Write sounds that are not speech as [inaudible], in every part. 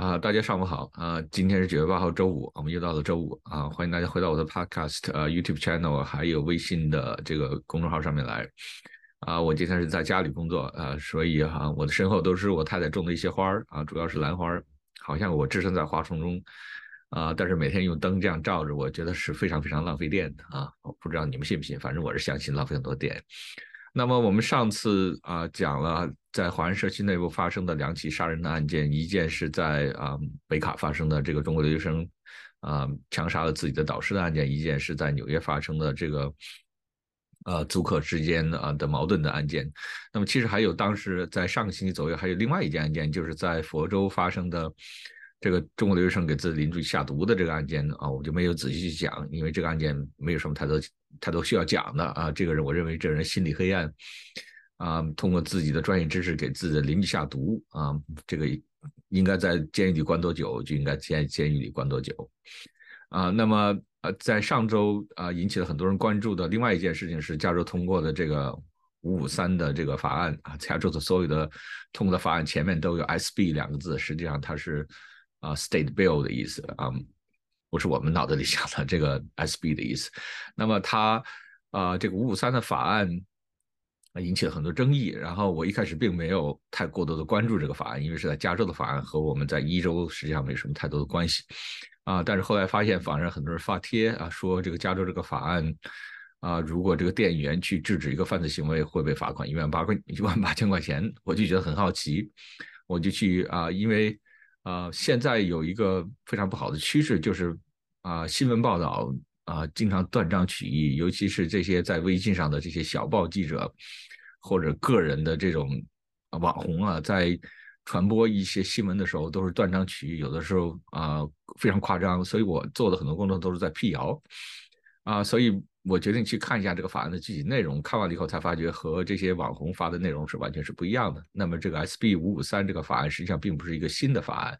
啊，大家上午好啊！今天是九月八号，周五，我们又到了周五啊！欢迎大家回到我的 Podcast 呃 YouTube channel，还有微信的这个公众号上面来啊！我今天是在家里工作啊，所以哈，我的身后都是我太太种的一些花儿啊，主要是兰花儿，好像我置身在花丛中啊，但是每天用灯这样照着，我觉得是非常非常浪费电的啊！我不知道你们信不信，反正我是相信浪费很多电。那么我们上次啊讲了在华人社区内部发生的两起杀人的案件，一件是在啊北卡发生的这个中国留学生啊枪杀了自己的导师的案件，一件是在纽约发生的这个呃租客之间啊的矛盾的案件。那么其实还有当时在上个星期左右还有另外一件案件，就是在佛州发生的。这个中国留学生给自己邻居下毒的这个案件啊，我就没有仔细去讲，因为这个案件没有什么太多太多需要讲的啊。这个人，我认为这人心理黑暗啊，通过自己的专业知识给自己的邻居下毒啊，这个应该在监狱里关多久就应该监监狱里关多久啊。那么呃，在上周啊，引起了很多人关注的另外一件事情是加州通过的这个五五三的这个法案啊，加州的所有的通过的法案前面都有 SB 两个字，实际上它是。啊，state bill 的意思啊，不是我们脑子里想的这个 SB 的意思。那么它啊，这个五五三的法案引起了很多争议。然后我一开始并没有太过多的关注这个法案，因为是在加州的法案，和我们在一州实际上没什么太多的关系啊。但是后来发现，网上很多人发帖啊，说这个加州这个法案啊，如果这个店员去制止一个犯罪行为，会被罚款一万八块一万八千块钱。我就觉得很好奇，我就去啊，因为。啊，现在有一个非常不好的趋势，就是啊，新闻报道啊，经常断章取义，尤其是这些在微信上的这些小报记者或者个人的这种网红啊，在传播一些新闻的时候，都是断章取义，有的时候啊非常夸张，所以我做的很多工作都是在辟谣啊，所以。我决定去看一下这个法案的具体内容，看完了以后才发觉和这些网红发的内容是完全是不一样的。那么这个 SB 五五三这个法案实际上并不是一个新的法案，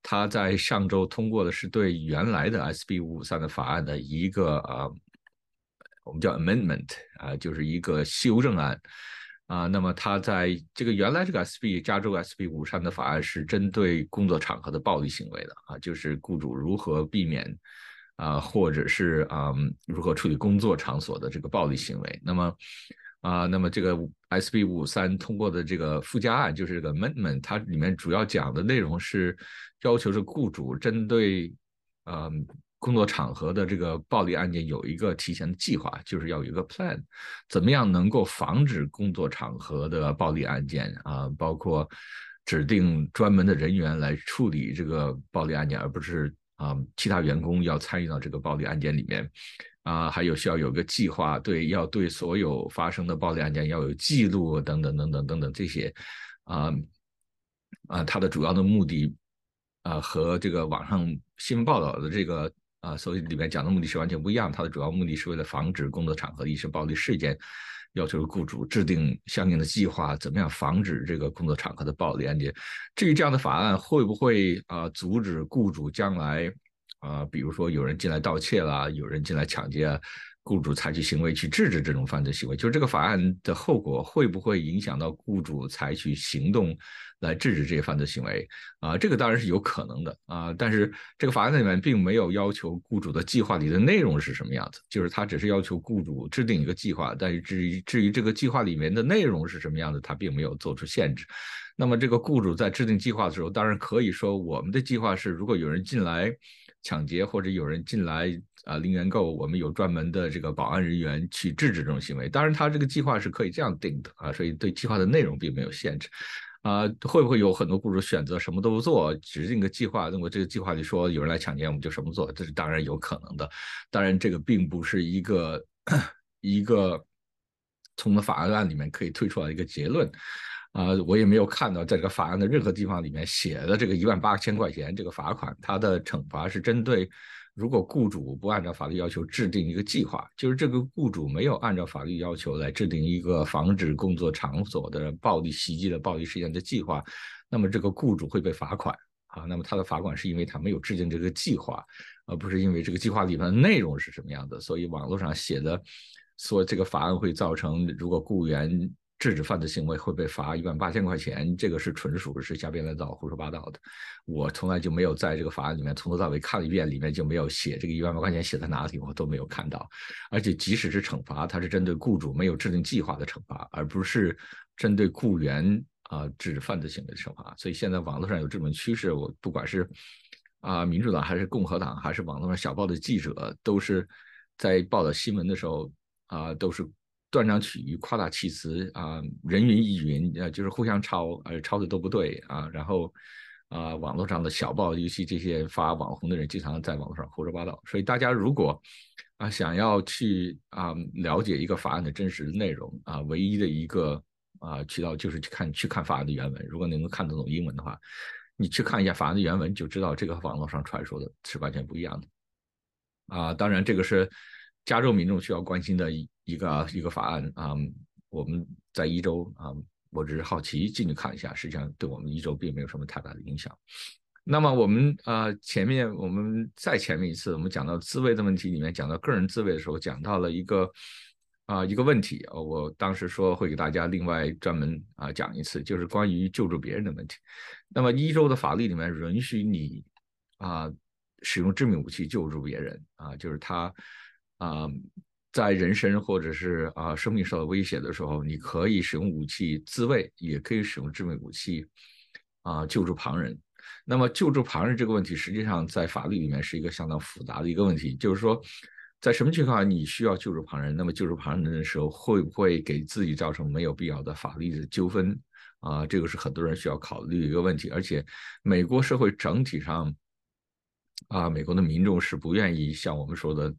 它在上周通过的是对原来的 SB 五五三的法案的一个呃，我们叫 amendment 啊，就是一个修正案啊。那么它在这个原来这个 SB 加州 SB 五三的法案是针对工作场合的暴力行为的啊，就是雇主如何避免。啊，或者是啊，如何处理工作场所的这个暴力行为？那么，啊，那么这个 SB 五三通过的这个附加案，就是这个 amendment，它里面主要讲的内容是要求是雇主针对嗯工作场合的这个暴力案件有一个提前的计划，就是要有一个 plan，怎么样能够防止工作场合的暴力案件啊？包括指定专门的人员来处理这个暴力案件，而不是。啊，其他员工要参与到这个暴力案件里面，啊，还有需要有个计划，对，要对所有发生的暴力案件要有记录，等等等等等等这些，啊，啊，它的主要的目的，啊，和这个网上新闻报道的这个啊，所以里面讲的目的是完全不一样。它的主要目的是为了防止工作场合一些暴力事件。要求雇主制定相应的计划，怎么样防止这个工作场合的暴力案件？至于这样的法案会不会啊阻止雇主将来啊，比如说有人进来盗窃啦，有人进来抢劫啊，雇主采取行为去制止这种犯罪行为？就是这个法案的后果会不会影响到雇主采取行动？来制止这些犯罪行为啊，这个当然是有可能的啊，但是这个法案里面并没有要求雇主的计划里的内容是什么样子，就是他只是要求雇主制定一个计划，但是至于至于这个计划里面的内容是什么样子，他并没有做出限制。那么这个雇主在制定计划的时候，当然可以说我们的计划是，如果有人进来抢劫或者有人进来啊零元购，我们有专门的这个保安人员去制止这种行为。当然，他这个计划是可以这样定的啊，所以对计划的内容并没有限制。啊，会不会有很多雇主选择什么都不做，指定个计划？那么这个计划里说有人来抢劫，我们就什么做？这是当然有可能的。当然，这个并不是一个一个从的法案里面可以推出来一个结论。啊，我也没有看到在这个法案的任何地方里面写的这个一万八千块钱这个罚款，它的惩罚是针对。如果雇主不按照法律要求制定一个计划，就是这个雇主没有按照法律要求来制定一个防止工作场所的暴力袭击的暴力事件的计划，那么这个雇主会被罚款啊。那么他的罚款是因为他没有制定这个计划，而不是因为这个计划里面的内容是什么样的。所以网络上写的说这个法案会造成如果雇员制止犯罪行为会被罚一万八千块钱，这个是纯属是瞎编乱造、胡说八道的。我从来就没有在这个法案里面从头到尾看了一遍，里面就没有写这个一万八块钱写在哪里，我都没有看到。而且即使是惩罚，它是针对雇主没有制定计划的惩罚，而不是针对雇员啊制止犯罪行为的惩罚。所以现在网络上有这种趋势，我不管是啊民主党还是共和党，还是网络上小报的记者，都是在报道新闻的时候啊都是。断章取义、夸大其词啊，人云亦云，呃，就是互相抄，呃，抄的都不对啊。然后啊，网络上的小报，尤其这些发网红的人，经常在网络上胡说八道。所以大家如果啊想要去啊了解一个法案的真实内容啊，唯一的一个啊渠道就是去看去看法案的原文。如果你能够看得懂英文的话，你去看一下法案的原文，就知道这个网络上传说的是完全不一样的。啊，当然这个是。加州民众需要关心的一一个一个法案啊，我们在一周啊，我只是好奇进去看一下，实际上对我们一周并没有什么太大的影响。那么我们啊，前面我们再前面一次，我们讲到自卫的问题里面，讲到个人自卫的时候，讲到了一个啊一个问题啊，我当时说会给大家另外专门啊讲一次，就是关于救助别人的问题。那么一周的法律里面允许你啊使用致命武器救助别人啊，就是他。啊，在人身或者是啊生命受到威胁的时候，你可以使用武器自卫，也可以使用致命武器啊救助旁人。那么救助旁人这个问题，实际上在法律里面是一个相当复杂的一个问题。就是说，在什么情况下你需要救助旁人？那么救助旁人的时候，会不会给自己造成没有必要的法律的纠纷？啊，这个是很多人需要考虑的一个问题。而且，美国社会整体上啊，美国的民众是不愿意像我们说的。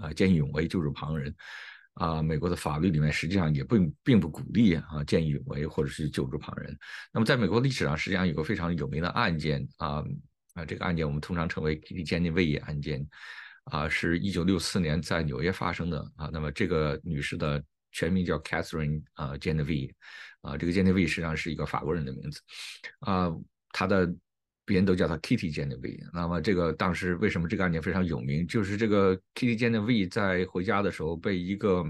啊，见义勇为救助旁人，啊，美国的法律里面实际上也并并不鼓励啊见义勇为或者是救助旁人。那么，在美国历史上，实际上有个非常有名的案件啊啊，这个案件我们通常称为 Kitty Genovese 案件，啊，是一九六四年在纽约发生的啊。那么，这个女士的全名叫 Catherine 啊 Genovese，啊，这个 Genovese 实际上是一个法国人的名字，啊，她的。别人都叫他 Kitty Genovese。那么这个当时为什么这个案件非常有名？就是这个 Kitty Genovese 在回家的时候被一个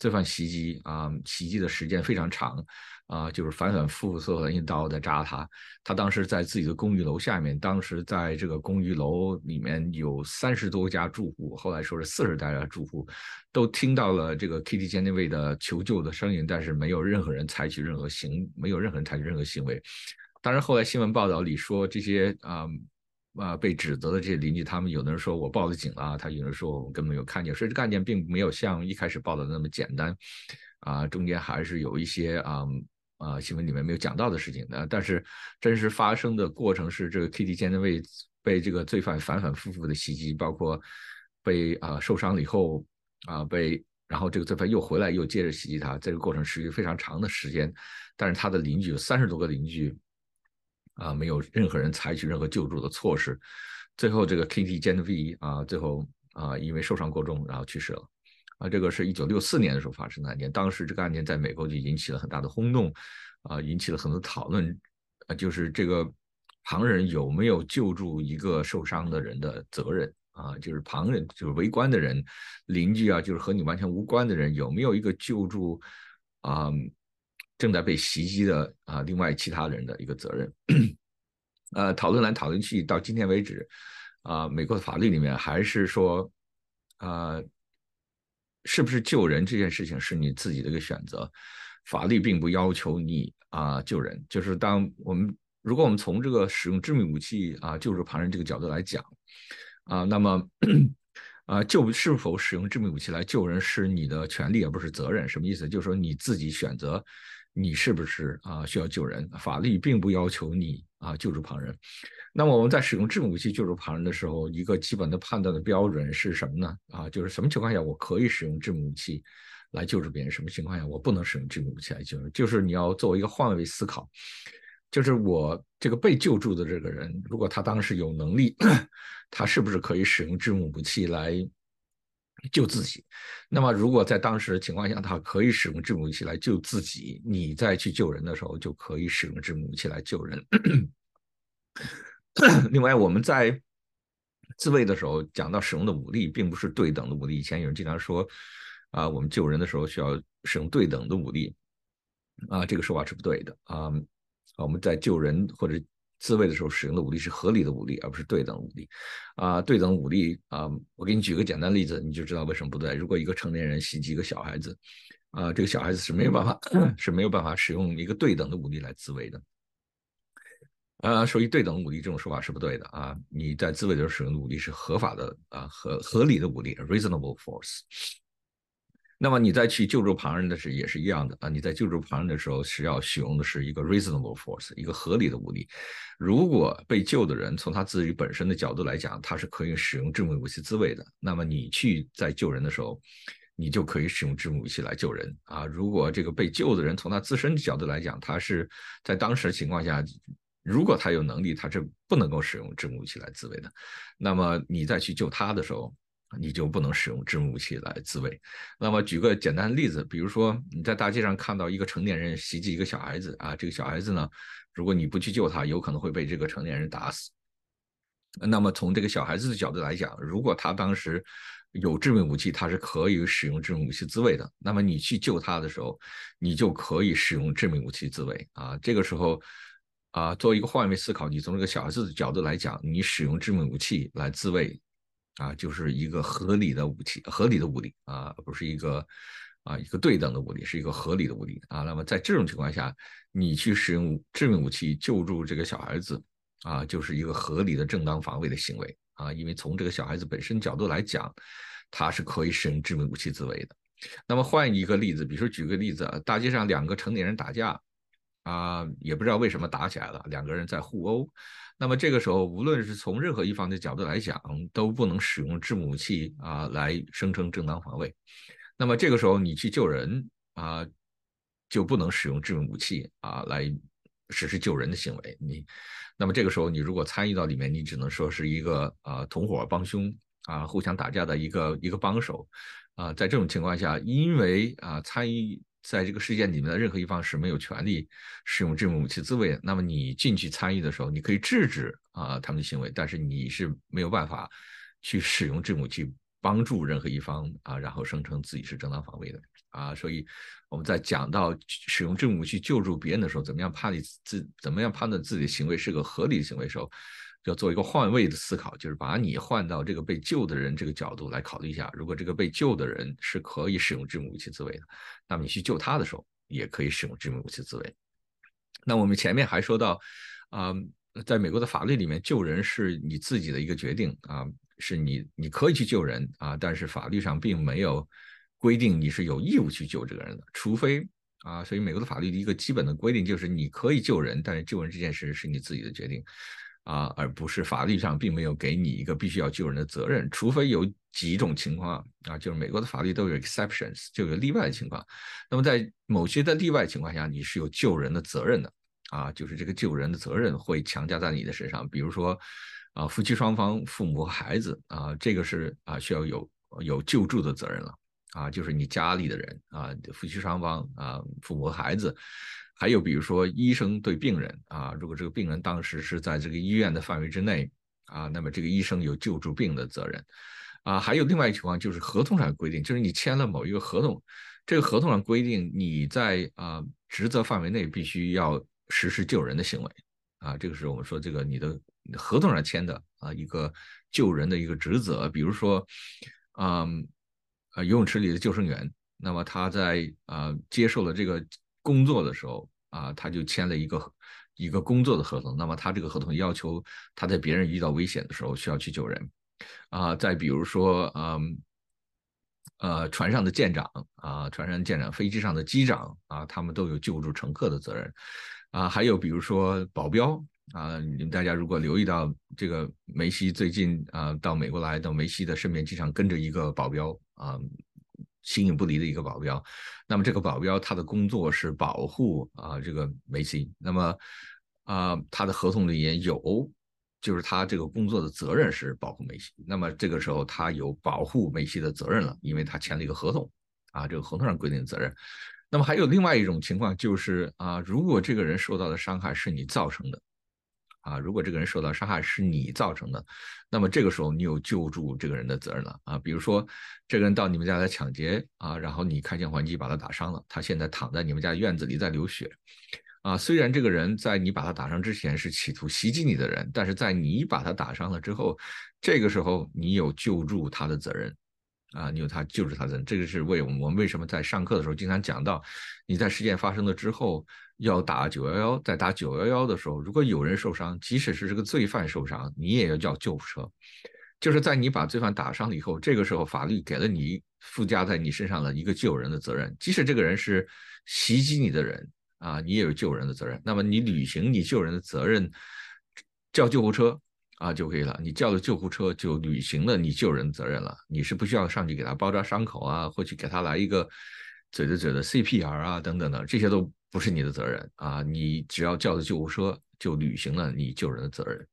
罪犯袭击啊，袭击的时间非常长啊，就是反反复复的一刀在扎他。他当时在自己的公寓楼下面，当时在这个公寓楼里面有三十多家住户，后来说是四十多家住户都听到了这个 Kitty Genovese 的求救的声音，但是没有任何人采取任何行，没有任何人采取任何行为。当然，后来新闻报道里说这些啊啊被指责的这些邻居，他们有的人说我报了警了，他有人说我根本没有看见，所以这个案件并没有像一开始报道的那么简单啊，中间还是有一些啊啊新闻里面没有讲到的事情的。但是真实发生的过程是，这个 Kitty 建的为被这个罪犯反反复复的袭击，包括被啊受伤了以后啊被，然后这个罪犯又回来又接着袭击他，这个过程持续非常长的时间。但是他的邻居有三十多个邻居。啊，没有任何人采取任何救助的措施，最后这个 Kitty Genovese 啊，最后啊因为受伤过重，然后去世了。啊，这个是一九六四年的时候发生的案件，当时这个案件在美国就引起了很大的轰动，啊，引起了很多讨论，啊，就是这个旁人有没有救助一个受伤的人的责任啊，就是旁人就是围观的人、邻居啊，就是和你完全无关的人有没有一个救助啊？正在被袭击的啊，另外其他人的一个责任，呃，讨论来讨论去，到今天为止，啊，美国的法律里面还是说，呃，是不是救人这件事情是你自己的一个选择，法律并不要求你啊救人，就是当我们如果我们从这个使用致命武器啊救助旁人这个角度来讲，啊，那么啊救是否使用致命武器来救人是你的权利而不是责任，什么意思？就是说你自己选择。你是不是啊需要救人？法律并不要求你啊救助旁人。那么我们在使用致命武器救助旁人的时候，一个基本的判断的标准是什么呢？啊，就是什么情况下我可以使用致命武器来救助别人，什么情况下我不能使用致命武器来救人？就是你要作为一个换位思考，就是我这个被救助的这个人，如果他当时有能力，[coughs] 他是不是可以使用致命武器来？救自己，那么如果在当时情况下，他可以使用致命武器来救自己，你再去救人的时候，就可以使用致命武器来救人。[coughs] 另外，我们在自卫的时候讲到使用的武力，并不是对等的武力。以前有人经常说，啊，我们救人的时候需要使用对等的武力。啊，这个说法是不对的啊。我们在救人或者自卫的时候使用的武力是合理的武力，而不是对等武力。啊，对等武力啊，我给你举个简单例子，你就知道为什么不对。如果一个成年人袭击一个小孩子，啊，这个小孩子是没有办法 [laughs] 是没有办法使用一个对等的武力来自卫的。呃，所以对等武力这种说法是不对的啊。你在自卫的时候使用的武力是合法的啊，合合理的武力，reasonable force。那么你再去救助旁人的时候也是一样的啊！你在救助旁人的时候是要使用的是一个 reasonable force，一个合理的武力。如果被救的人从他自己本身的角度来讲，他是可以使用致命武器自卫的，那么你去在救人的时候，你就可以使用致命武器来救人啊！如果这个被救的人从他自身的角度来讲，他是在当时的情况下，如果他有能力，他是不能够使用致命武器来自卫的，那么你再去救他的时候。你就不能使用致命武器来自卫。那么举个简单的例子，比如说你在大街上看到一个成年人袭击一个小孩子啊，这个小孩子呢，如果你不去救他，有可能会被这个成年人打死。那么从这个小孩子的角度来讲，如果他当时有致命武器，他是可以使用致命武器自卫的。那么你去救他的时候，你就可以使用致命武器自卫啊。这个时候啊，作为一个换位思考，你从这个小孩子的角度来讲，你使用致命武器来自卫。啊，就是一个合理的武器，合理的武力啊，不是一个啊一个对等的武力，是一个合理的武力啊。那么在这种情况下，你去使用致命武器救助这个小孩子啊，就是一个合理的正当防卫的行为啊。因为从这个小孩子本身角度来讲，他是可以使用致命武器自卫的。那么换一个例子，比如说举个例子，大街上两个成年人打架啊，也不知道为什么打起来了，两个人在互殴。那么这个时候，无论是从任何一方的角度来讲，都不能使用致命武器啊来声称正当防卫。那么这个时候，你去救人啊，就不能使用致命武器啊来实施救人的行为。你，那么这个时候，你如果参与到里面，你只能说是一个啊同伙帮凶啊互相打架的一个一个帮手啊。在这种情况下，因为啊参与。在这个事件里面的任何一方是没有权利使用致命武器自卫的。那么你进去参与的时候，你可以制止啊他们的行为，但是你是没有办法去使用致命武器帮助任何一方啊，然后声称自己是正当防卫的啊。所以我们在讲到使用致命武器救助别人的时候，怎么样判断自怎么样判断自己的行为是个合理的行为时候。要做一个换位的思考，就是把你换到这个被救的人这个角度来考虑一下。如果这个被救的人是可以使用致命武器自卫的，那么你去救他的时候也可以使用致命武器自卫。那我们前面还说到，啊，在美国的法律里面，救人是你自己的一个决定啊，是你你可以去救人啊，但是法律上并没有规定你是有义务去救这个人的，除非啊，所以美国的法律的一个基本的规定就是你可以救人，但是救人这件事是你自己的决定。啊，而不是法律上并没有给你一个必须要救人的责任，除非有几种情况啊，就是美国的法律都有 exceptions，就有例外的情况。那么在某些的例外情况下，你是有救人的责任的啊，就是这个救人的责任会强加在你的身上。比如说啊，夫妻双方、父母和孩子啊，这个是啊需要有有救助的责任了啊，就是你家里的人啊，夫妻双方啊，父母和孩子。还有比如说医生对病人啊，如果这个病人当时是在这个医院的范围之内啊，那么这个医生有救助病的责任啊。还有另外一情况就是合同上规定，就是你签了某一个合同，这个合同上规定你在啊职责范围内必须要实施救人的行为啊。这个是我们说这个你的合同上签的啊一个救人的一个职责。比如说，嗯，啊游泳池里的救生员，那么他在啊接受了这个。工作的时候啊，他就签了一个一个工作的合同。那么他这个合同要求他在别人遇到危险的时候需要去救人啊。再比如说，嗯，呃，船上的舰长啊，船上舰长，飞机上的机长啊，他们都有救助乘客的责任啊。还有比如说保镖啊，你们大家如果留意到这个梅西最近啊到美国来，到梅西的身边经常跟着一个保镖啊。形影不离的一个保镖，那么这个保镖他的工作是保护啊这个梅西，那么啊他的合同里也有，就是他这个工作的责任是保护梅西，那么这个时候他有保护梅西的责任了，因为他签了一个合同啊这个合同上规定的责任。那么还有另外一种情况就是啊如果这个人受到的伤害是你造成的啊，如果这个人受到伤害是你造成的，那么这个时候你有救助这个人的责任了啊。比如说这个人到你们家来抢劫啊，然后你开枪还击把他打伤了，他现在躺在你们家院子里在流血啊。虽然这个人在你把他打伤之前是企图袭击你的人，但是在你把他打伤了之后，这个时候你有救助他的责任。啊，你有他救治他的，这个是为我们我们为什么在上课的时候经常讲到，你在事件发生了之后要打九幺幺，在打九幺幺的时候，如果有人受伤，即使是这个罪犯受伤，你也要叫救护车。就是在你把罪犯打伤了以后，这个时候法律给了你附加在你身上的一个救人的责任，即使这个人是袭击你的人啊，你也有救人的责任。那么你履行你救人的责任，叫救护车。啊就可以了，你叫了救护车就履行了你救人责任了，你是不需要上去给他包扎伤口啊，或去给他来一个嘴对嘴的 CPR 啊等等的，这些都不是你的责任啊，你只要叫了救护车就履行了你救人的责任。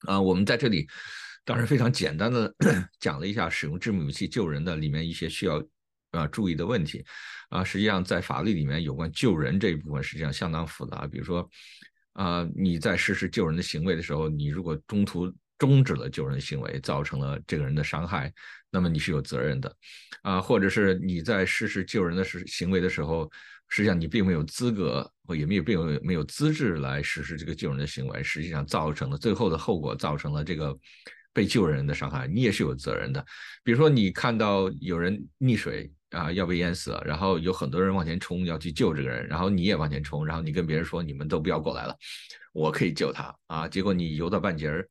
啊，我们在这里当然非常简单的 [coughs] 讲了一下使用致命武器救人的里面一些需要啊注意的问题啊，实际上在法律里面有关救人这一部分实际上相当复杂，比如说。啊，你在实施救人的行为的时候，你如果中途终止了救人的行为，造成了这个人的伤害，那么你是有责任的。啊，或者是你在实施救人的时行为的时候，实际上你并没有资格，或也没有并没有没有资质来实施这个救人的行为，实际上造成了最后的后果，造成了这个被救人的伤害，你也是有责任的。比如说，你看到有人溺水。啊，要被淹死了，然后有很多人往前冲，要去救这个人，然后你也往前冲，然后你跟别人说，你们都不要过来了，我可以救他啊。结果你游到半截儿，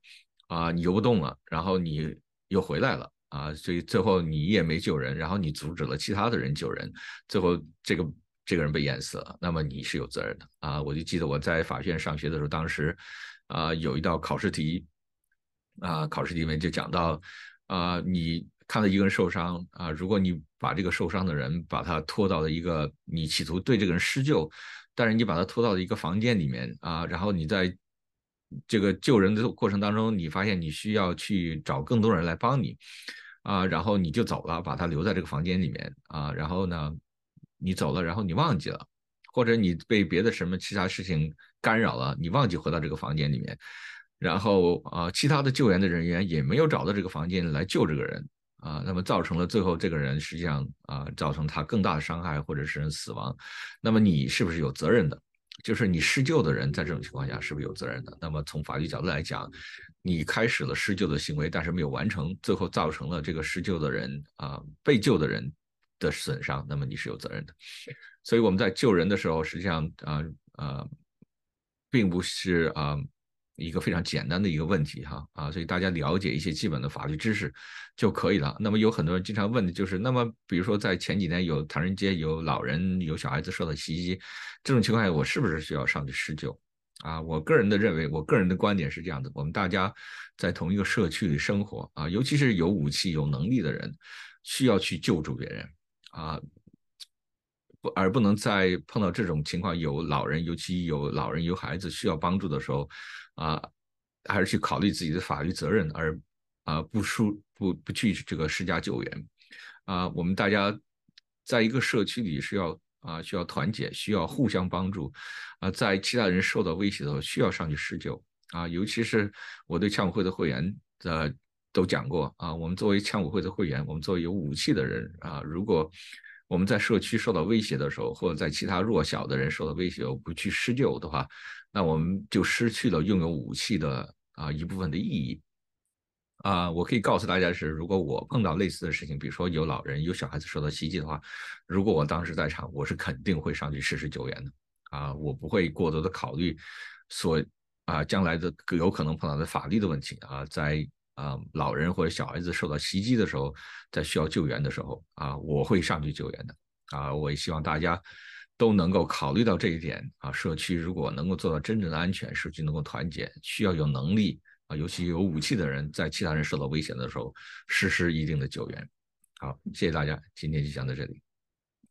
啊，你游不动了，然后你又回来了啊，所以最后你也没救人，然后你阻止了其他的人救人，最后这个这个人被淹死了，那么你是有责任的啊。我就记得我在法学院上学的时候，当时啊有一道考试题，啊考试题里面就讲到啊你。看到一个人受伤啊，如果你把这个受伤的人把他拖到了一个你企图对这个人施救，但是你把他拖到了一个房间里面啊，然后你在这个救人的过程当中，你发现你需要去找更多人来帮你啊，然后你就走了，把他留在这个房间里面啊，然后呢，你走了，然后你忘记了，或者你被别的什么其他事情干扰了，你忘记回到这个房间里面，然后啊，其他的救援的人员也没有找到这个房间来救这个人。啊，那么造成了最后这个人实际上啊，造成他更大的伤害或者是死亡，那么你是不是有责任的？就是你施救的人在这种情况下是不是有责任的？那么从法律角度来讲，你开始了施救的行为，但是没有完成，最后造成了这个施救的人啊被救的人的损伤，那么你是有责任的。所以我们在救人的时候，实际上啊啊，并不是啊。一个非常简单的一个问题哈啊，所以大家了解一些基本的法律知识就可以了。那么有很多人经常问的就是，那么比如说在前几年有唐人街有老人有小孩子受到袭击，这种情况下我是不是需要上去施救啊？我个人的认为，我个人的观点是这样的：我们大家在同一个社区里生活啊，尤其是有武器有能力的人，需要去救助别人啊。不，而不能在碰到这种情况，有老人，尤其有老人有孩子需要帮助的时候，啊，还是去考虑自己的法律责任，而啊不输不不去这个施加救援，啊，我们大家在一个社区里是要啊需要团结，需要互相帮助，啊，在其他人受到威胁的时候需要上去施救，啊，尤其是我对枪委会的会员呃都讲过，啊，我们作为枪委会的会员，我们作为有武器的人，啊，如果我们在社区受到威胁的时候，或者在其他弱小的人受到威胁，我不去施救的话，那我们就失去了拥有武器的啊一部分的意义。啊，我可以告诉大家是，如果我碰到类似的事情，比如说有老人、有小孩子受到袭击的话，如果我当时在场，我是肯定会上去实施救援的。啊，我不会过多的考虑所啊将来的有可能碰到的法律的问题啊，在。啊，老人或者小孩子受到袭击的时候，在需要救援的时候，啊，我会上去救援的。啊，我也希望大家都能够考虑到这一点。啊，社区如果能够做到真正的安全，社区能够团结，需要有能力啊，尤其有武器的人，在其他人受到危险的时候，实施一定的救援。好，谢谢大家，今天就讲到这里。